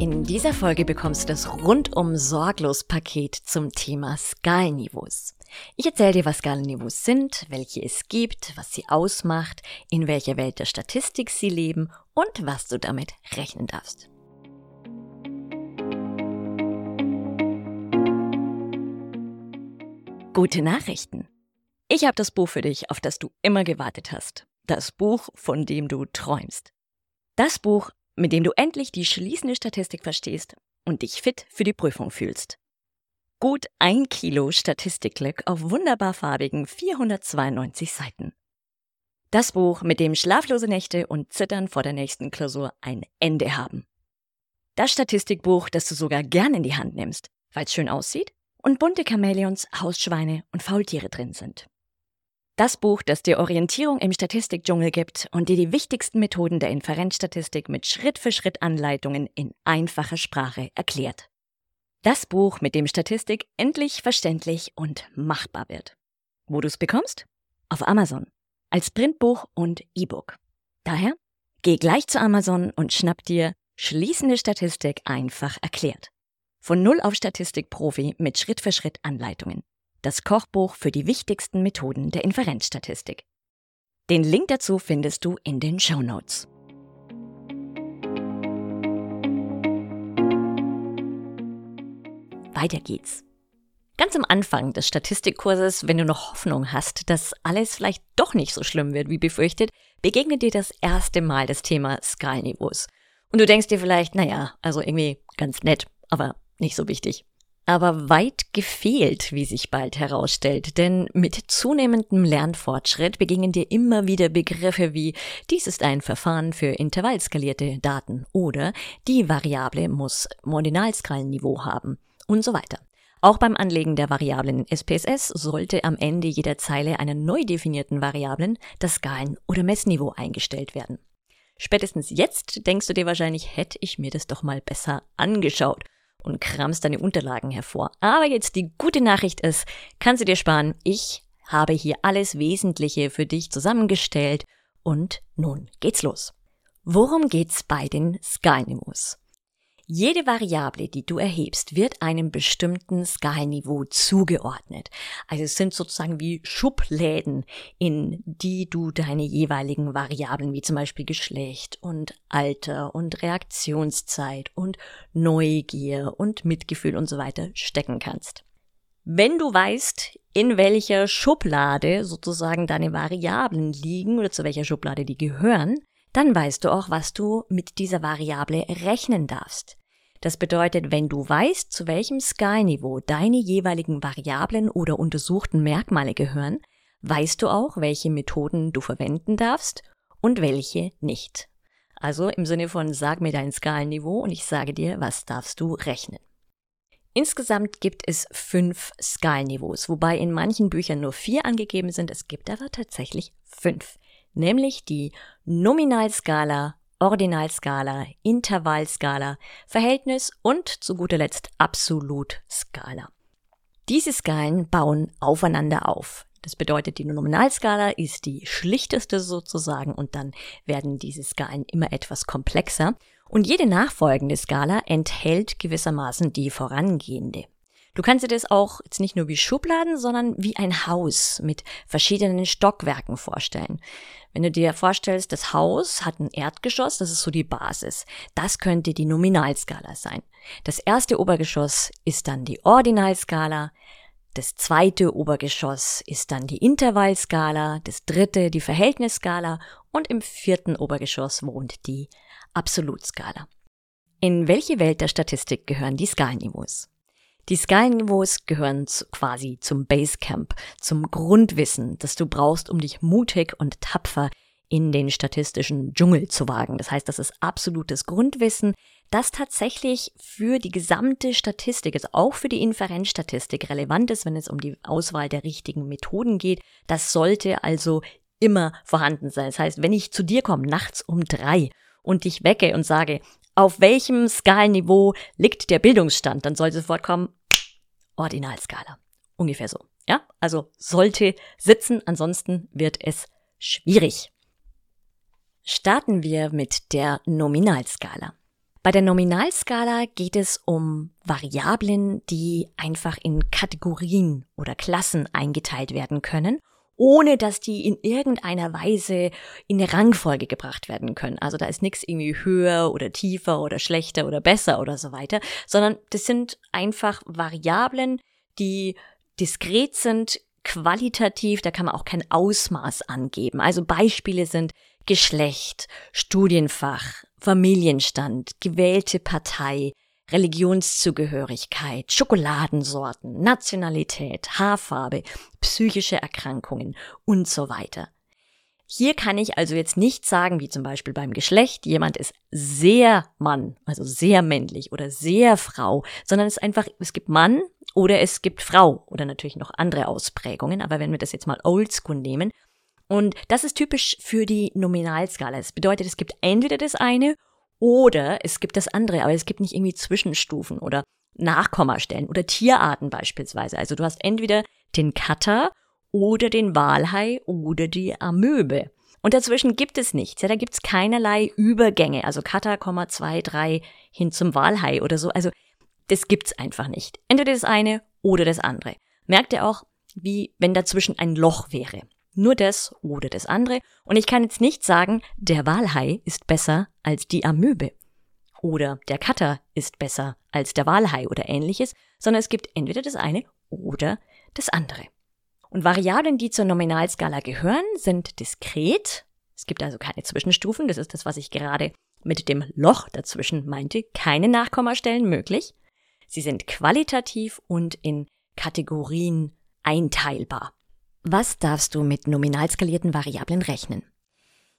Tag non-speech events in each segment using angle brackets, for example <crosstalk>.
In dieser Folge bekommst du das rundum sorglos Paket zum Thema Skalenniveaus. Ich erzähle dir, was Skalenniveaus sind, welche es gibt, was sie ausmacht, in welcher Welt der Statistik sie leben und was du damit rechnen darfst. Gute Nachrichten. Ich habe das Buch für dich, auf das du immer gewartet hast. Das Buch, von dem du träumst. Das Buch, mit dem du endlich die schließende Statistik verstehst und dich fit für die Prüfung fühlst. Gut ein Kilo Statistikglück auf wunderbar farbigen 492 Seiten. Das Buch, mit dem schlaflose Nächte und Zittern vor der nächsten Klausur ein Ende haben. Das Statistikbuch, das du sogar gern in die Hand nimmst, weil es schön aussieht und bunte Chamäleons, Hausschweine und Faultiere drin sind. Das Buch, das dir Orientierung im Statistikdschungel gibt und dir die wichtigsten Methoden der Inferenzstatistik mit Schritt-für-Schritt-Anleitungen in einfacher Sprache erklärt. Das Buch, mit dem Statistik endlich verständlich und machbar wird. Wo du es bekommst? Auf Amazon. Als Printbuch und E-Book. Daher, geh gleich zu Amazon und schnapp dir Schließende Statistik einfach erklärt. Von Null auf Statistikprofi mit Schritt-für-Schritt-Anleitungen das Kochbuch für die wichtigsten Methoden der Inferenzstatistik. Den Link dazu findest du in den Show Notes. Weiter geht's. Ganz am Anfang des Statistikkurses, wenn du noch Hoffnung hast, dass alles vielleicht doch nicht so schlimm wird wie befürchtet, begegnet dir das erste Mal das Thema Skalenniveaus. Und du denkst dir vielleicht, naja, also irgendwie ganz nett, aber nicht so wichtig aber weit gefehlt, wie sich bald herausstellt, denn mit zunehmendem Lernfortschritt begingen dir immer wieder Begriffe wie dies ist ein Verfahren für intervallskalierte Daten oder die Variable muss Ordinalskalenniveau haben und so weiter. Auch beim Anlegen der Variablen in SPSS sollte am Ende jeder Zeile einer neu definierten Variablen das Skalen- oder Messniveau eingestellt werden. Spätestens jetzt denkst du dir wahrscheinlich, hätte ich mir das doch mal besser angeschaut und kramst deine Unterlagen hervor. Aber jetzt die gute Nachricht ist, kannst du dir sparen, ich habe hier alles Wesentliche für dich zusammengestellt und nun geht's los. Worum geht's bei den Skalenniveaus? Jede Variable, die du erhebst, wird einem bestimmten Skalenniveau zugeordnet. Also es sind sozusagen wie Schubläden, in die du deine jeweiligen Variablen, wie zum Beispiel Geschlecht und Alter und Reaktionszeit und Neugier und Mitgefühl und so weiter stecken kannst. Wenn du weißt, in welcher Schublade sozusagen deine Variablen liegen oder zu welcher Schublade die gehören, dann weißt du auch, was du mit dieser Variable rechnen darfst. Das bedeutet, wenn du weißt, zu welchem Sky-Niveau deine jeweiligen Variablen oder untersuchten Merkmale gehören, weißt du auch, welche Methoden du verwenden darfst und welche nicht. Also im Sinne von sag mir dein Skalenniveau und ich sage dir, was darfst du rechnen. Insgesamt gibt es fünf Skalenniveaus, wobei in manchen Büchern nur vier angegeben sind. Es gibt aber tatsächlich fünf, nämlich die Nominalskala, Ordinalskala, Intervallskala, Verhältnis und zu guter Letzt Absolutskala. Diese Skalen bauen aufeinander auf. Das bedeutet, die Nominalskala ist die schlichteste sozusagen und dann werden diese Skalen immer etwas komplexer und jede nachfolgende Skala enthält gewissermaßen die vorangehende. Du kannst dir das auch jetzt nicht nur wie Schubladen, sondern wie ein Haus mit verschiedenen Stockwerken vorstellen. Wenn du dir vorstellst, das Haus hat ein Erdgeschoss, das ist so die Basis. Das könnte die Nominalskala sein. Das erste Obergeschoss ist dann die Ordinalskala. Das zweite Obergeschoss ist dann die Intervallskala, das dritte die Verhältnisskala und im vierten Obergeschoss wohnt die Absolutskala. In welche Welt der Statistik gehören die Skalenniveaus? Die Skalenniveaus gehören zu, quasi zum Basecamp, zum Grundwissen, das du brauchst, um dich mutig und tapfer in den statistischen Dschungel zu wagen. Das heißt, das ist absolutes Grundwissen, das tatsächlich für die gesamte Statistik, also auch für die Inferenzstatistik relevant ist, wenn es um die Auswahl der richtigen Methoden geht. Das sollte also immer vorhanden sein. Das heißt, wenn ich zu dir komme nachts um drei und dich wecke und sage, auf welchem Skalenniveau liegt der Bildungsstand, dann soll sofort kommen, Ordinalskala. Ungefähr so. Ja, also sollte sitzen, ansonsten wird es schwierig. Starten wir mit der Nominalskala. Bei der Nominalskala geht es um Variablen, die einfach in Kategorien oder Klassen eingeteilt werden können, ohne dass die in irgendeiner Weise in eine Rangfolge gebracht werden können. Also da ist nichts irgendwie höher oder tiefer oder schlechter oder besser oder so weiter, sondern das sind einfach Variablen, die diskret sind, qualitativ, da kann man auch kein Ausmaß angeben. Also Beispiele sind Geschlecht, Studienfach, Familienstand, gewählte Partei, Religionszugehörigkeit, Schokoladensorten, Nationalität, Haarfarbe, psychische Erkrankungen und so weiter. Hier kann ich also jetzt nicht sagen, wie zum Beispiel beim Geschlecht, jemand ist sehr Mann, also sehr männlich oder sehr Frau, sondern es ist einfach, es gibt Mann oder es gibt Frau oder natürlich noch andere Ausprägungen. Aber wenn wir das jetzt mal oldschool nehmen, und das ist typisch für die Nominalskala. Das bedeutet, es gibt entweder das eine oder es gibt das andere, aber es gibt nicht irgendwie Zwischenstufen oder Nachkommastellen oder Tierarten beispielsweise. Also du hast entweder den Katter oder den Walhai oder die Amöbe. Und dazwischen gibt es nichts. Ja, da gibt es keinerlei Übergänge. Also Katter, 2, 3 hin zum Walhai oder so. Also das gibt's einfach nicht. Entweder das eine oder das andere. Merkt ihr auch, wie wenn dazwischen ein Loch wäre. Nur das oder das andere. Und ich kann jetzt nicht sagen, der Walhai ist besser als die Amöbe. Oder der Cutter ist besser als der Walhai oder ähnliches, sondern es gibt entweder das eine oder das andere. Und Variablen, die zur Nominalskala gehören, sind diskret. Es gibt also keine Zwischenstufen. Das ist das, was ich gerade mit dem Loch dazwischen meinte. Keine Nachkommastellen möglich. Sie sind qualitativ und in Kategorien einteilbar. Was darfst du mit nominal skalierten Variablen rechnen?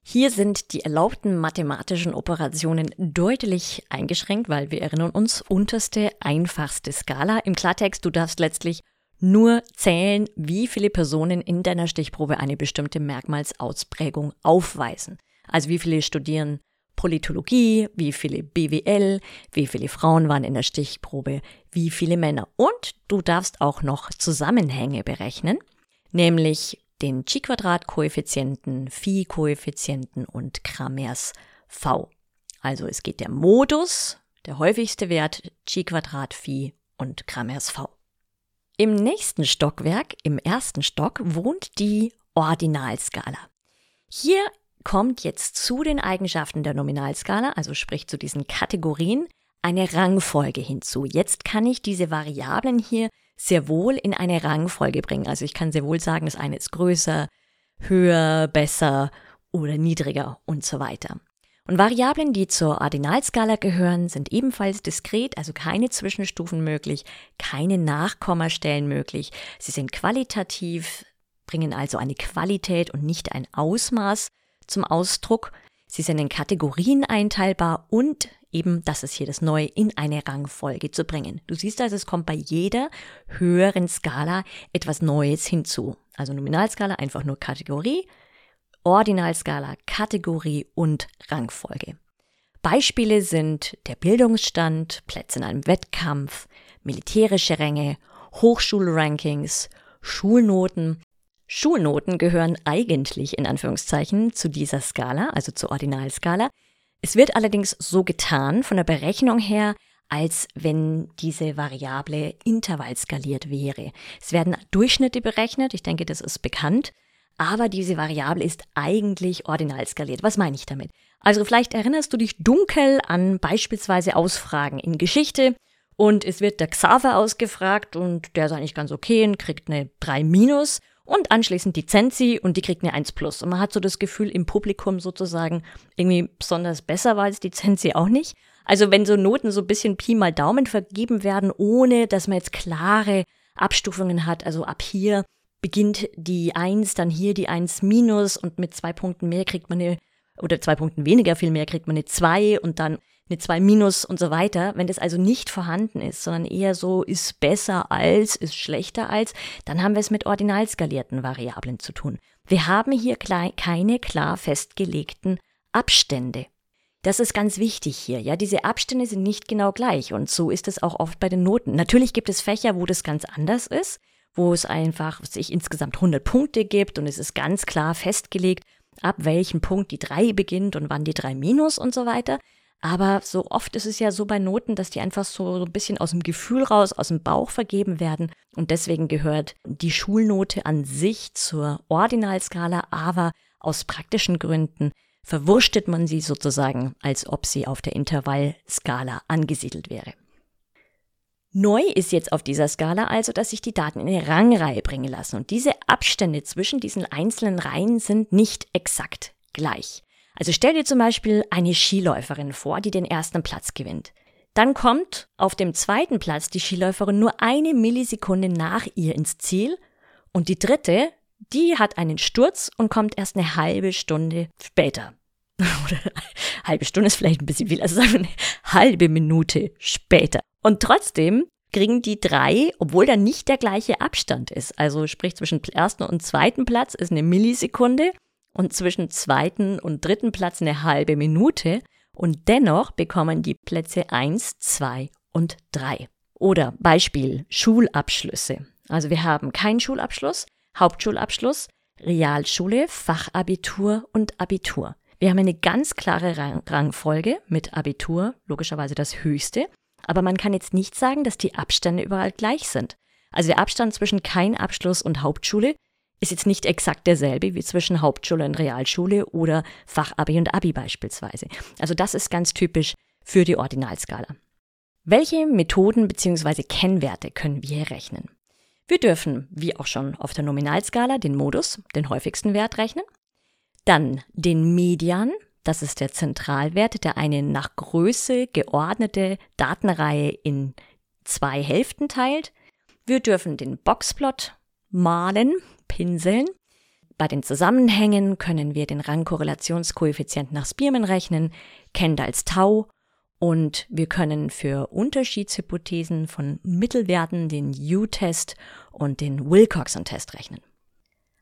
Hier sind die erlaubten mathematischen Operationen deutlich eingeschränkt, weil wir erinnern uns, unterste, einfachste Skala. Im Klartext, du darfst letztlich nur zählen, wie viele Personen in deiner Stichprobe eine bestimmte Merkmalsausprägung aufweisen. Also wie viele studieren Politologie, wie viele BWL, wie viele Frauen waren in der Stichprobe, wie viele Männer. Und du darfst auch noch Zusammenhänge berechnen nämlich den Chi-Quadrat-Koeffizienten, Phi-Koeffizienten und Kramers V. Also es geht der Modus, der häufigste Wert Chi-Quadrat, Phi und Kramers V. Im nächsten Stockwerk, im ersten Stock, wohnt die Ordinalskala. Hier kommt jetzt zu den Eigenschaften der Nominalskala, also sprich zu diesen Kategorien, eine Rangfolge hinzu. Jetzt kann ich diese Variablen hier sehr wohl in eine Rangfolge bringen. Also ich kann sehr wohl sagen, das eine ist größer, höher, besser oder niedriger und so weiter. Und Variablen, die zur Ordinalskala gehören, sind ebenfalls diskret, also keine Zwischenstufen möglich, keine Nachkommastellen möglich. Sie sind qualitativ, bringen also eine Qualität und nicht ein Ausmaß zum Ausdruck. Sie sind in Kategorien einteilbar und eben, das ist hier das Neue, in eine Rangfolge zu bringen. Du siehst also, es kommt bei jeder höheren Skala etwas Neues hinzu. Also Nominalskala einfach nur Kategorie, Ordinalskala Kategorie und Rangfolge. Beispiele sind der Bildungsstand, Plätze in einem Wettkampf, militärische Ränge, Hochschulrankings, Schulnoten. Schulnoten gehören eigentlich in Anführungszeichen zu dieser Skala, also zur Ordinalskala. Es wird allerdings so getan von der Berechnung her, als wenn diese Variable intervallskaliert wäre. Es werden Durchschnitte berechnet, ich denke, das ist bekannt, aber diese Variable ist eigentlich ordinal skaliert. Was meine ich damit? Also vielleicht erinnerst du dich dunkel an beispielsweise Ausfragen in Geschichte und es wird der Xaver ausgefragt und der ist eigentlich ganz okay und kriegt eine 3 minus und anschließend die Zensi und die kriegt eine 1 plus. Und man hat so das Gefühl, im Publikum sozusagen irgendwie besonders besser war als die Zensi auch nicht. Also wenn so Noten so ein bisschen Pi mal Daumen vergeben werden, ohne dass man jetzt klare Abstufungen hat, also ab hier beginnt die 1, dann hier die 1 minus und mit zwei Punkten mehr kriegt man eine, oder zwei Punkten weniger viel mehr kriegt man eine 2 und dann eine 2 minus und so weiter. Wenn das also nicht vorhanden ist, sondern eher so ist besser als, ist schlechter als, dann haben wir es mit ordinal skalierten Variablen zu tun. Wir haben hier keine klar festgelegten Abstände. Das ist ganz wichtig hier. Ja, diese Abstände sind nicht genau gleich und so ist es auch oft bei den Noten. Natürlich gibt es Fächer, wo das ganz anders ist, wo es einfach sich insgesamt 100 Punkte gibt und es ist ganz klar festgelegt, ab welchem Punkt die 3 beginnt und wann die 3 minus und so weiter. Aber so oft ist es ja so bei Noten, dass die einfach so ein bisschen aus dem Gefühl raus, aus dem Bauch vergeben werden. Und deswegen gehört die Schulnote an sich zur Ordinalskala, aber aus praktischen Gründen verwurschtet man sie sozusagen, als ob sie auf der Intervallskala angesiedelt wäre. Neu ist jetzt auf dieser Skala also, dass sich die Daten in eine Rangreihe bringen lassen und diese Abstände zwischen diesen einzelnen Reihen sind nicht exakt gleich. Also stell dir zum Beispiel eine Skiläuferin vor, die den ersten Platz gewinnt. Dann kommt auf dem zweiten Platz die Skiläuferin nur eine Millisekunde nach ihr ins Ziel und die dritte die hat einen Sturz und kommt erst eine halbe Stunde später. <laughs> Oder halbe Stunde ist vielleicht ein bisschen viel, also sagen wir eine halbe Minute später. Und trotzdem kriegen die drei, obwohl da nicht der gleiche Abstand ist. Also sprich zwischen ersten und zweiten Platz ist eine Millisekunde und zwischen zweiten und dritten Platz eine halbe Minute. Und dennoch bekommen die Plätze eins, zwei und drei. Oder Beispiel Schulabschlüsse. Also wir haben keinen Schulabschluss, Hauptschulabschluss, Realschule, Fachabitur und Abitur. Wir haben eine ganz klare Rang Rangfolge mit Abitur, logischerweise das höchste, aber man kann jetzt nicht sagen, dass die Abstände überall gleich sind. Also der Abstand zwischen kein Abschluss und Hauptschule ist jetzt nicht exakt derselbe wie zwischen Hauptschule und Realschule oder Fachabi und Abi beispielsweise. Also das ist ganz typisch für die Ordinalskala. Welche Methoden bzw. Kennwerte können wir rechnen? Wir dürfen, wie auch schon auf der Nominalskala, den Modus, den häufigsten Wert rechnen. Dann den Median, das ist der Zentralwert, der eine nach Größe geordnete Datenreihe in zwei Hälften teilt. Wir dürfen den Boxplot malen, pinseln. Bei den Zusammenhängen können wir den Rangkorrelationskoeffizient nach Spearman rechnen, Kendalls Tau und wir können für Unterschiedshypothesen von Mittelwerten den U-Test und den Wilcoxon-Test rechnen.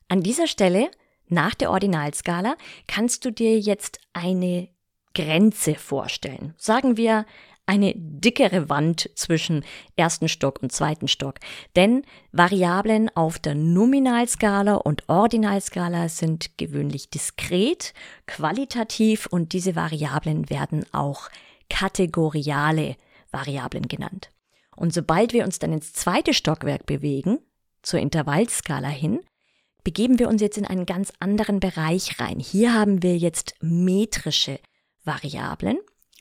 An dieser Stelle, nach der Ordinalskala, kannst du dir jetzt eine Grenze vorstellen. Sagen wir eine dickere Wand zwischen ersten Stock und zweiten Stock. Denn Variablen auf der Nominalskala und Ordinalskala sind gewöhnlich diskret, qualitativ und diese Variablen werden auch kategoriale Variablen genannt. Und sobald wir uns dann ins zweite Stockwerk bewegen, zur Intervallskala hin, begeben wir uns jetzt in einen ganz anderen Bereich rein. Hier haben wir jetzt metrische Variablen,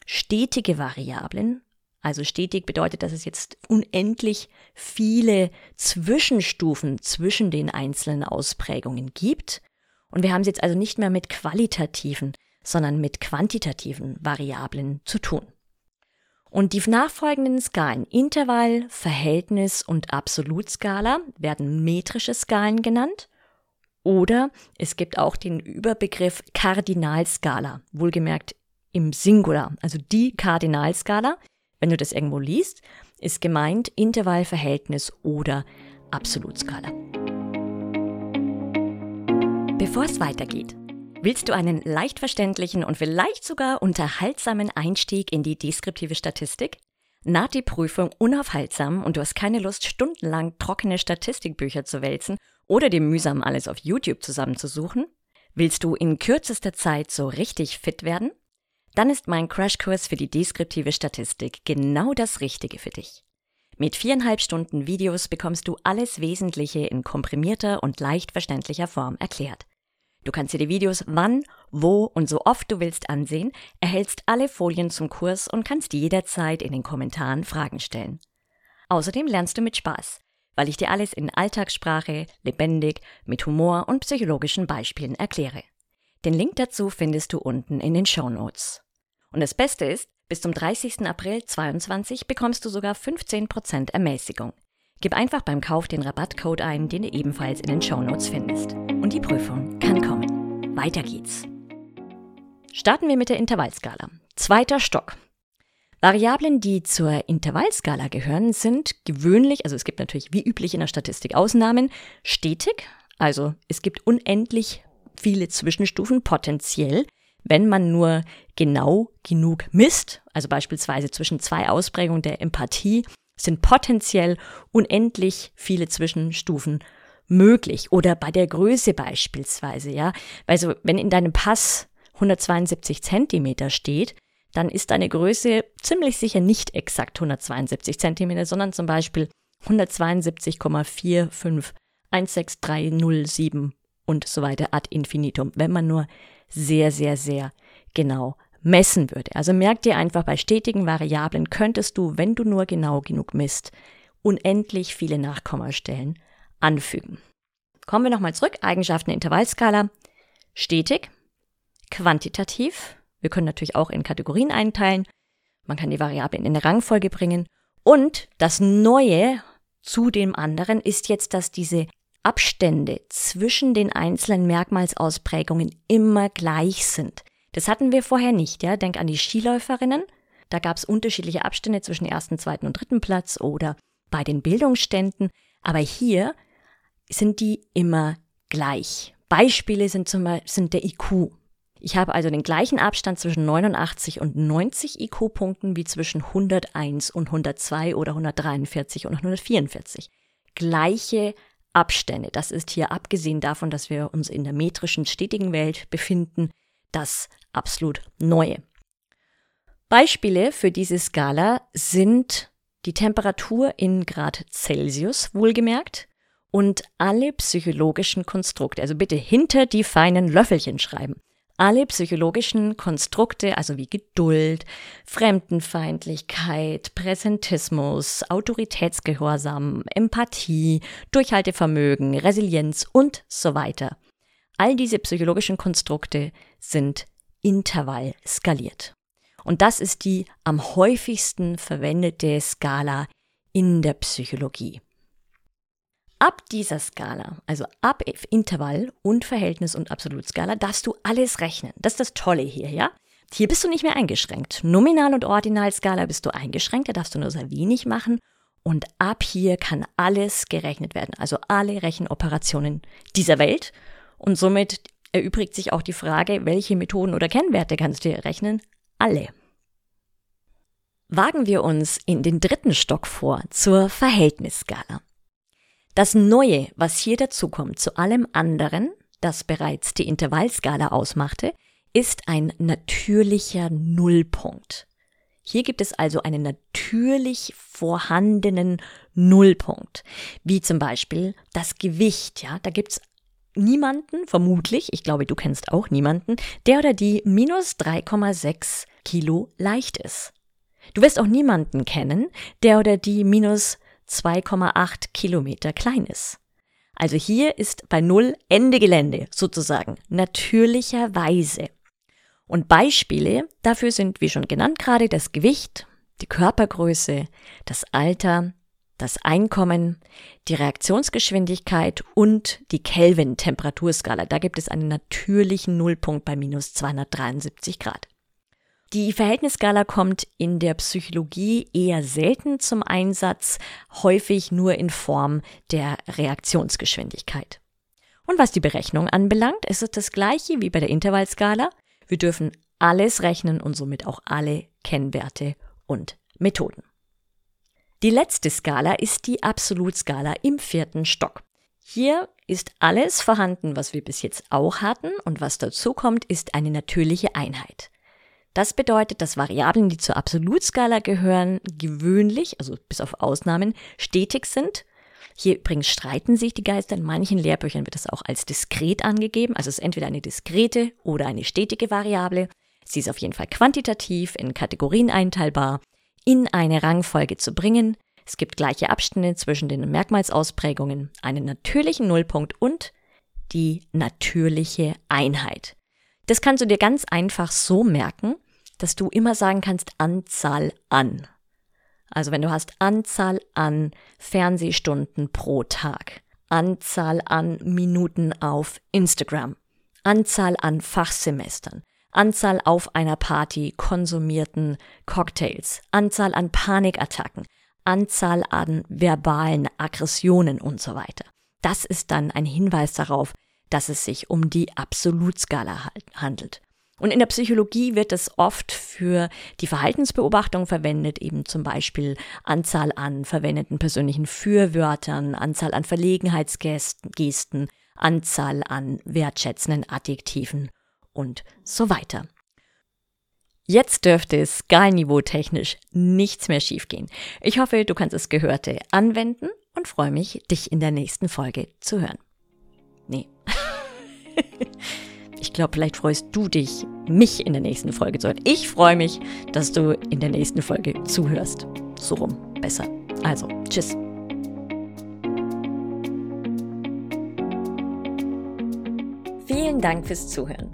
stetige Variablen. Also stetig bedeutet, dass es jetzt unendlich viele Zwischenstufen zwischen den einzelnen Ausprägungen gibt. Und wir haben es jetzt also nicht mehr mit qualitativen sondern mit quantitativen Variablen zu tun. Und die nachfolgenden Skalen Intervall, Verhältnis und Absolutskala werden metrische Skalen genannt. Oder es gibt auch den Überbegriff Kardinalskala, wohlgemerkt im Singular, also die Kardinalskala. Wenn du das irgendwo liest, ist gemeint Intervall, Verhältnis oder Absolutskala. Bevor es weitergeht, Willst du einen leicht verständlichen und vielleicht sogar unterhaltsamen Einstieg in die deskriptive Statistik? Naht die Prüfung unaufhaltsam und du hast keine Lust, stundenlang trockene Statistikbücher zu wälzen oder dir mühsam alles auf YouTube zusammenzusuchen? Willst du in kürzester Zeit so richtig fit werden? Dann ist mein Crashkurs für die deskriptive Statistik genau das Richtige für dich. Mit viereinhalb Stunden Videos bekommst du alles Wesentliche in komprimierter und leicht verständlicher Form erklärt. Du kannst dir die Videos wann, wo und so oft du willst ansehen, erhältst alle Folien zum Kurs und kannst jederzeit in den Kommentaren Fragen stellen. Außerdem lernst du mit Spaß, weil ich dir alles in Alltagssprache, lebendig, mit Humor und psychologischen Beispielen erkläre. Den Link dazu findest du unten in den Show Notes. Und das Beste ist, bis zum 30. April 2022 bekommst du sogar 15% Ermäßigung. Gib einfach beim Kauf den Rabattcode ein, den du ebenfalls in den Show Notes findest. Und die Prüfung kann kommen. Weiter geht's. Starten wir mit der Intervallskala. Zweiter Stock. Variablen, die zur Intervallskala gehören, sind gewöhnlich, also es gibt natürlich wie üblich in der Statistik Ausnahmen, stetig, also es gibt unendlich viele Zwischenstufen potenziell, wenn man nur genau genug misst, also beispielsweise zwischen zwei Ausprägungen der Empathie sind potenziell unendlich viele Zwischenstufen möglich oder bei der Größe beispielsweise, ja. Also wenn in deinem Pass 172 Zentimeter steht, dann ist deine Größe ziemlich sicher nicht exakt 172 Zentimeter, sondern zum Beispiel 172,4516307 und so weiter ad infinitum, wenn man nur sehr, sehr, sehr genau messen würde. Also merk dir einfach, bei stetigen Variablen könntest du, wenn du nur genau genug misst, unendlich viele Nachkommastellen anfügen. Kommen wir nochmal zurück. Eigenschaften der Intervallskala. Stetig, quantitativ. Wir können natürlich auch in Kategorien einteilen. Man kann die Variablen in eine Rangfolge bringen. Und das Neue zu dem anderen ist jetzt, dass diese Abstände zwischen den einzelnen Merkmalsausprägungen immer gleich sind. Das hatten wir vorher nicht, ja. Denk an die Skiläuferinnen. Da gab es unterschiedliche Abstände zwischen ersten, zweiten und dritten Platz oder bei den Bildungsständen. Aber hier sind die immer gleich. Beispiele sind zum Beispiel sind der IQ. Ich habe also den gleichen Abstand zwischen 89 und 90 IQ-Punkten wie zwischen 101 und 102 oder 143 und 144. Gleiche Abstände. Das ist hier abgesehen davon, dass wir uns in der metrischen stetigen Welt befinden, das absolut Neue. Beispiele für diese Skala sind die Temperatur in Grad Celsius wohlgemerkt und alle psychologischen Konstrukte. Also bitte hinter die feinen Löffelchen schreiben. Alle psychologischen Konstrukte, also wie Geduld, Fremdenfeindlichkeit, Präsentismus, Autoritätsgehorsam, Empathie, Durchhaltevermögen, Resilienz und so weiter. All diese psychologischen Konstrukte sind Intervall skaliert. Und das ist die am häufigsten verwendete Skala in der Psychologie. Ab dieser Skala, also ab Intervall und Verhältnis und Absolutskala, darfst du alles rechnen. Das ist das Tolle hier, ja? Hier bist du nicht mehr eingeschränkt. Nominal- und Ordinalskala bist du eingeschränkt, da darfst du nur sehr wenig machen. Und ab hier kann alles gerechnet werden, also alle Rechenoperationen dieser Welt. Und somit erübrigt sich auch die Frage, welche Methoden oder Kennwerte kannst du hier rechnen? Alle. Wagen wir uns in den dritten Stock vor, zur Verhältnisskala. Das Neue, was hier dazukommt zu allem anderen, das bereits die Intervallskala ausmachte, ist ein natürlicher Nullpunkt. Hier gibt es also einen natürlich vorhandenen Nullpunkt, wie zum Beispiel das Gewicht. Ja, da gibt's niemanden, vermutlich, ich glaube, du kennst auch niemanden, der oder die minus 3,6 Kilo leicht ist. Du wirst auch niemanden kennen, der oder die minus 2,8 Kilometer klein ist. Also hier ist bei Null Ende Gelände sozusagen, natürlicherweise. Und Beispiele dafür sind, wie schon genannt gerade, das Gewicht, die Körpergröße, das Alter, das Einkommen, die Reaktionsgeschwindigkeit und die Kelvin-Temperaturskala. Da gibt es einen natürlichen Nullpunkt bei minus 273 Grad. Die Verhältnisskala kommt in der Psychologie eher selten zum Einsatz, häufig nur in Form der Reaktionsgeschwindigkeit. Und was die Berechnung anbelangt, ist es das gleiche wie bei der Intervallskala. Wir dürfen alles rechnen und somit auch alle Kennwerte und Methoden. Die letzte Skala ist die Absolutskala im vierten Stock. Hier ist alles vorhanden, was wir bis jetzt auch hatten und was dazu kommt, ist eine natürliche Einheit. Das bedeutet, dass Variablen, die zur Absolutskala gehören, gewöhnlich, also bis auf Ausnahmen, stetig sind. Hier übrigens streiten sich die Geister. In manchen Lehrbüchern wird das auch als diskret angegeben. Also es ist entweder eine diskrete oder eine stetige Variable. Sie ist auf jeden Fall quantitativ, in Kategorien einteilbar, in eine Rangfolge zu bringen. Es gibt gleiche Abstände zwischen den Merkmalsausprägungen, einen natürlichen Nullpunkt und die natürliche Einheit. Das kannst du dir ganz einfach so merken, dass du immer sagen kannst Anzahl an. Also wenn du hast Anzahl an Fernsehstunden pro Tag, Anzahl an Minuten auf Instagram, Anzahl an Fachsemestern, Anzahl auf einer Party konsumierten Cocktails, Anzahl an Panikattacken, Anzahl an verbalen Aggressionen und so weiter. Das ist dann ein Hinweis darauf, dass es sich um die Absolutskala handelt. Und in der Psychologie wird es oft für die Verhaltensbeobachtung verwendet, eben zum Beispiel Anzahl an verwendeten persönlichen Fürwörtern, Anzahl an Verlegenheitsgesten, Anzahl an wertschätzenden Adjektiven und so weiter. Jetzt dürfte es Skalniveau technisch nichts mehr schiefgehen. Ich hoffe, du kannst das Gehörte anwenden und freue mich, dich in der nächsten Folge zu hören. Nee. <laughs> Ich glaube, vielleicht freust du dich, mich in der nächsten Folge zu hören. Ich freue mich, dass du in der nächsten Folge zuhörst. So rum, besser. Also, tschüss. Vielen Dank fürs Zuhören.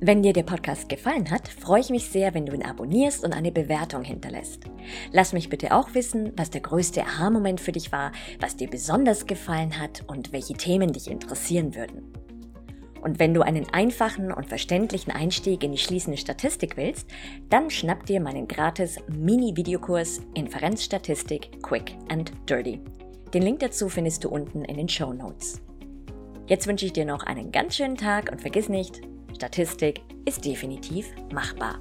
Wenn dir der Podcast gefallen hat, freue ich mich sehr, wenn du ihn abonnierst und eine Bewertung hinterlässt. Lass mich bitte auch wissen, was der größte Aha-Moment für dich war, was dir besonders gefallen hat und welche Themen dich interessieren würden. Und wenn du einen einfachen und verständlichen Einstieg in die schließende Statistik willst, dann schnapp dir meinen gratis Mini-Videokurs Inferenzstatistik Quick and Dirty. Den Link dazu findest du unten in den Show Notes. Jetzt wünsche ich dir noch einen ganz schönen Tag und vergiss nicht, Statistik ist definitiv machbar.